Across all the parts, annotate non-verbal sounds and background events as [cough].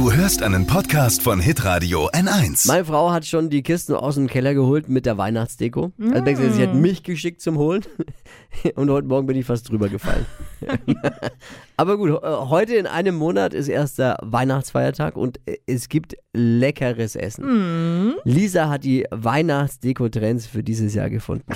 Du hörst einen Podcast von Hitradio N1. Meine Frau hat schon die Kisten aus dem Keller geholt mit der Weihnachtsdeko. Also beziehungsweise sie hat mich geschickt zum Holen. [laughs] Und heute Morgen bin ich fast drüber gefallen. [laughs] Aber gut, äh, heute in einem Monat ist erster Weihnachtsfeiertag und äh, es gibt leckeres Essen. Lisa hat die Weihnachtsdeko-Trends für dieses Jahr gefunden.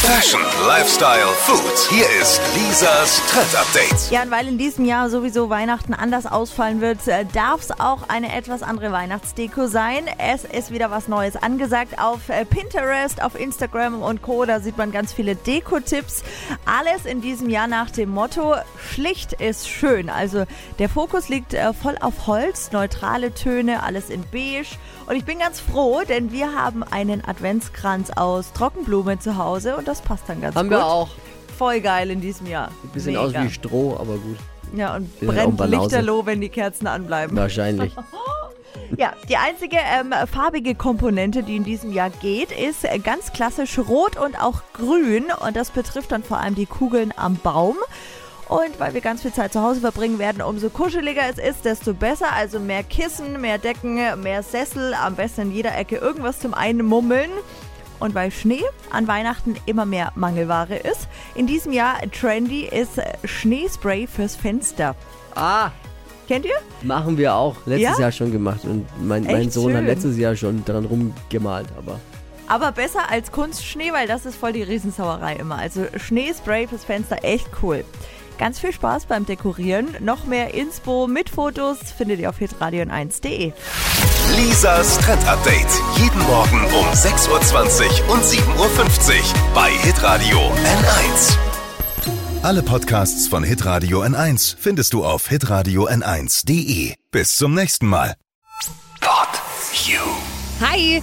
Fashion, Lifestyle, Food. Hier ist Lisas Trend Update. Ja, und weil in diesem Jahr sowieso Weihnachten anders ausfallen wird, darf es auch eine etwas andere Weihnachtsdeko sein. Es ist wieder was Neues angesagt auf äh, Pinterest, auf Instagram und Co. Da sieht man ganz viele Deko-Tipps. Alles in diesem Jahr nach dem Motto, schlicht ist schön. Also der Fokus liegt äh, voll auf Holz, neutrale Töne, alles in beige. Und ich bin ganz froh, denn wir haben einen Adventskranz aus Trockenblume zu Hause und das passt dann ganz Haben gut. wir auch. Voll geil in diesem Jahr. Ein bisschen Mega. aus wie Stroh, aber gut. Ja, und brennt lichterloh, wenn die Kerzen anbleiben. Wahrscheinlich. [laughs] Ja, die einzige ähm, farbige Komponente, die in diesem Jahr geht, ist äh, ganz klassisch rot und auch grün. Und das betrifft dann vor allem die Kugeln am Baum. Und weil wir ganz viel Zeit zu Hause verbringen werden, umso kuscheliger es ist, desto besser. Also mehr Kissen, mehr Decken, mehr Sessel, am besten in jeder Ecke irgendwas zum Einmummeln. Und weil Schnee an Weihnachten immer mehr Mangelware ist, in diesem Jahr trendy ist äh, Schneespray fürs Fenster. Ah, Kennt ihr? machen wir auch. Letztes Ja? Jahr schon gemacht. Und mein, mein Sohn hat schön. letztes Jahr schon dran rumgemalt. Aber Aber besser als Kunstschnee, weil das ist voll die Riesensauerei immer. Also Schneespray fürs Fenster, echt cool. Ganz viel Spaß beim Dekorieren. Noch mehr Inspo mit Fotos findet ihr auf hitradion1.de. Lisas Trend Update. Jeden Morgen um 6.20 Uhr und 7.50 Uhr bei Hitradio N1. Alle Podcasts von Hitradio N1 findest du auf hitradio n1.de. Bis zum nächsten Mal. Pod You. Hi,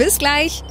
Bis gleich.